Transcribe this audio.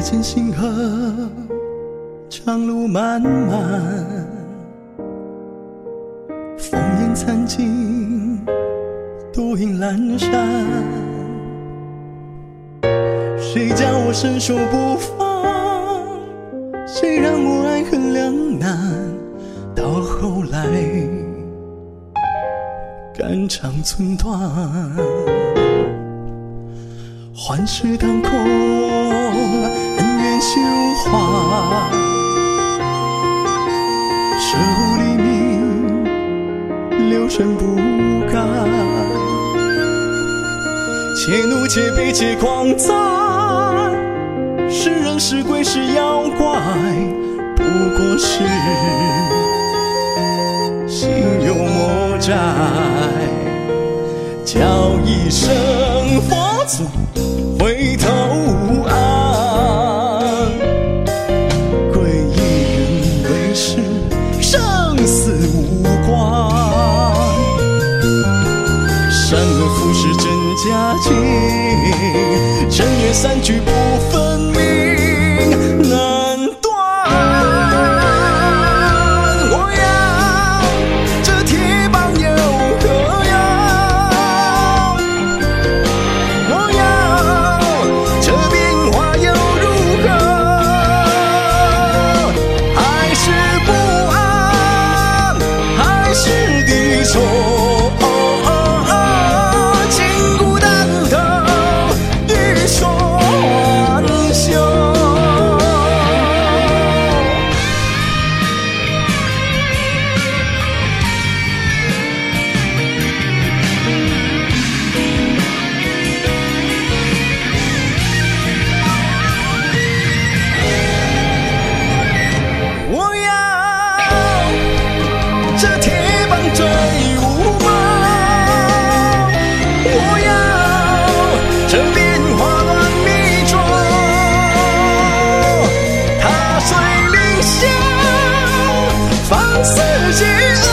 见星河，长路漫漫，烽烟残尽，独影阑珊。谁叫我伸手不放？谁让我爱恨两难？到后来，肝肠寸断。幻世当空，恩怨休怀。舍乎黎明，六尘不改。且怒且悲且狂哉！是人是鬼是妖怪，不过是心有魔债。叫一声佛祖。真假境，尘缘散聚不分明，难断。我要这铁棒有何用？我要这变化又如何？还是不安，还是心。